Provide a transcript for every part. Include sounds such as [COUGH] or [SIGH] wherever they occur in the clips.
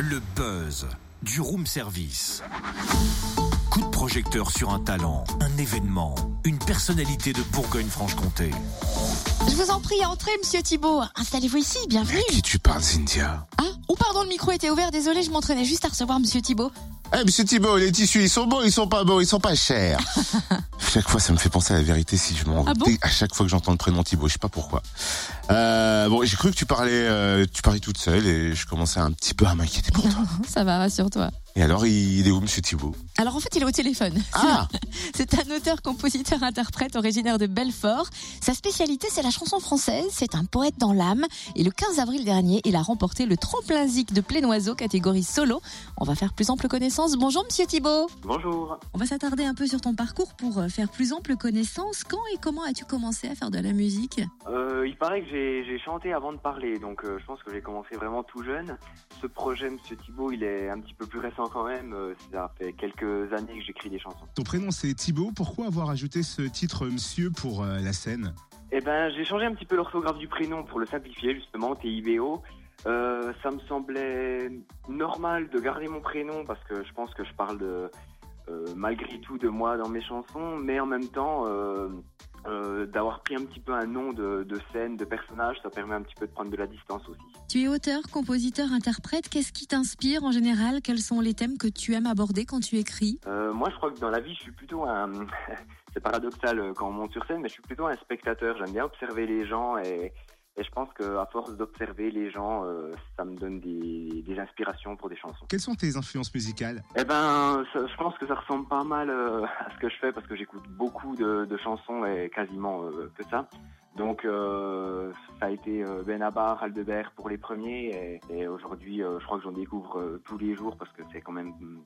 Le buzz du room service. Coup de projecteur sur un talent, un événement, une personnalité de Bourgogne-Franche-Comté. Je vous en prie, entrez, monsieur Thibault. Installez-vous ici, bienvenue. À qui tu parles, Cynthia? Ah, oh pardon, le micro était ouvert, désolé, je m'entraînais juste à recevoir monsieur Thibault. Eh, monsieur Thibault, les tissus, ils sont beaux, ils sont pas beaux, ils sont pas chers. [LAUGHS] chaque fois, ça me fait penser à la vérité si je m'en Ah bon à chaque fois que j'entends le prénom Thibault, je sais pas pourquoi. Euh, bon, j'ai cru que tu parlais, euh, tu parlais toute seule et je commençais un petit peu à m'inquiéter pour toi. [LAUGHS] Ça va, rassure-toi. Et alors, il, est où, monsieur Thibault? Alors en fait, il est au téléphone. Ah [LAUGHS] C'est un auteur, compositeur, interprète originaire de Belfort. Sa spécialité, c'est la chanson française. C'est un poète dans l'âme. Et le 15 avril dernier, il a remporté le tremplin zik de Plénoiseau, catégorie solo. On va faire plus ample connaissance. Bonjour, monsieur Thibault. Bonjour. On va s'attarder un peu sur ton parcours pour euh, faire plus ample connaissance. Quand et comment as-tu commencé à faire de la musique? Euh, il paraît que j'ai j'ai chanté avant de parler, donc euh, je pense que j'ai commencé vraiment tout jeune. Ce projet, Monsieur Thibault, il est un petit peu plus récent quand même. Euh, ça fait quelques années que j'écris des chansons. Ton prénom c'est Thibaut, pourquoi avoir ajouté ce titre Monsieur pour euh, la scène? Eh ben, j'ai changé un petit peu l'orthographe du prénom pour le simplifier, justement, T-I-B-O. Euh, ça me semblait normal de garder mon prénom parce que je pense que je parle de, euh, malgré tout de moi dans mes chansons, mais en même temps, euh, euh, d'avoir pris un petit peu un nom de, de scène, de personnage, ça permet un petit peu de prendre de la distance aussi. Tu es auteur, compositeur, interprète. Qu'est-ce qui t'inspire en général? Quels sont les thèmes que tu aimes aborder quand tu écris? Euh, moi, je crois que dans la vie, je suis plutôt un. [LAUGHS] C'est paradoxal euh, quand on monte sur scène, mais je suis plutôt un spectateur. J'aime bien observer les gens et, et je pense qu'à force d'observer les gens, euh, ça me donne des, des inspirations pour des chansons. Quelles sont tes influences musicales? Eh ben, ça- je pense que ça ressemble pas mal euh, à ce que je fais parce que j'écoute beaucoup de, de chansons et quasiment euh, que ça. Donc, ça a été Benabar, Aldebert pour les premiers et, et aujourd'hui, je crois que j'en découvre tous les jours parce que c'est quand même mm,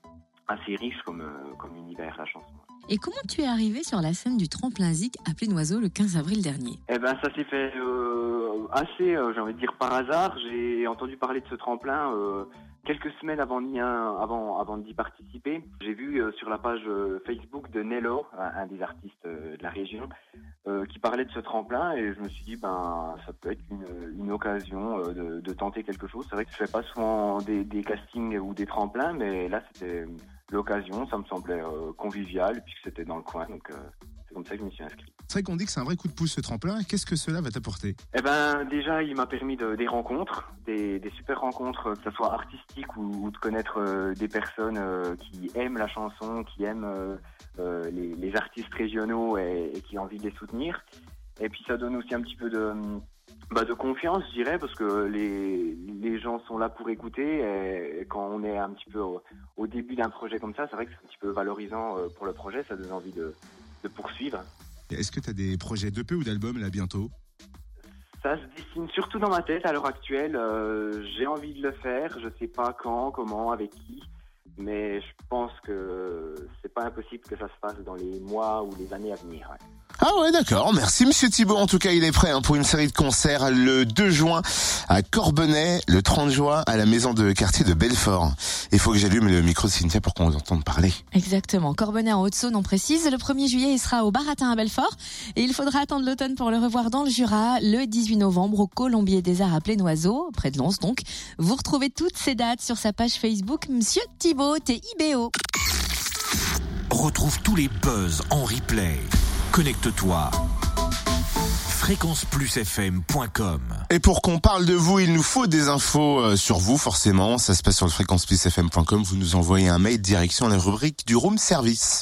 assez riche comme, comme univers la chanson. Et comment tu es arrivé sur la scène du tremplin zik à Plénoiseau le 15 avril dernier? Eh ben, ça s'est fait euh, assez, euh, j'ai envie de dire par hasard. J'ai entendu parler de ce tremplin euh, quelques semaines avant d'y, participer. J'ai vu sur la page Facebook de Nello, un, des artistes de la région, qui parlait de ce tremplin et je me suis dit ben ça peut être une, occasion de, tenter quelque chose. C'est vrai que je fais pas souvent des castings ou des tremplins, mais là c'était l'occasion. Ça me semblait euh, convivial et puis que c'était dans le coin, donc euh, c'est comme ça que je m'y suis inscrit. C'est vrai qu'on dit que c'est un vrai coup de pouce ce tremplin, qu'est-ce que cela va t'apporter? Eh ben, déjà, il m'a permis de, des rencontres, des, des super rencontres, que ce soit artistiques ou, ou de connaître euh, des personnes euh, qui aiment la chanson, qui aiment euh, les, les artistes régionaux et, et qui ont envie de les soutenir. Et puis, ça donne aussi un petit peu de, bah, de confiance, je dirais, parce que les, les gens sont là pour écouter. Et, quand on est un petit peu au, au début d'un projet comme ça, c'est vrai que c'est un petit peu valorisant euh, pour le projet, ça donne envie de, de poursuivre. Est-ce que tu as des projets d'EP ou d'albums là bientôt? Ça se dessine surtout dans ma tête à l'heure actuelle. Euh, J'ai envie de le faire. Je sais pas quand, comment, avec qui. Mais je pense que c'est pas impossible que ça se fasse dans les mois ou les années à venir. ouais. Ah ouais, d'accord. Merci, monsieur Thibault. En tout cas, il est prêt hein, pour une série de concerts le 2 juin à Corbonnet, le 30 juin à la maison de quartier de Belfort. Il faut que j'allume le micro de Cynthia pour qu'on vous entende parler. Exactement. Corbonnet en Haute-Saône, on précise. Le 1er juillet, il sera au Baratin à Belfort. Et il faudra attendre l'automne pour le revoir dans le Jura, le 18 novembre au Colombier des Arts à Plénoiseau, près de Lens donc. Vous retrouvez toutes ces dates sur sa page Facebook, Monsieur Thibault, T-I-B-O. Retrouve tous les buzz en replay. Connecte-toi. fréquenceplusfm.com Et pour qu'on parle de vous, il nous faut des infos euh, sur vous, forcément. Ça se passe sur le fréquenceplusfm.com. Vous nous envoyez un mail direction la rubrique du room service.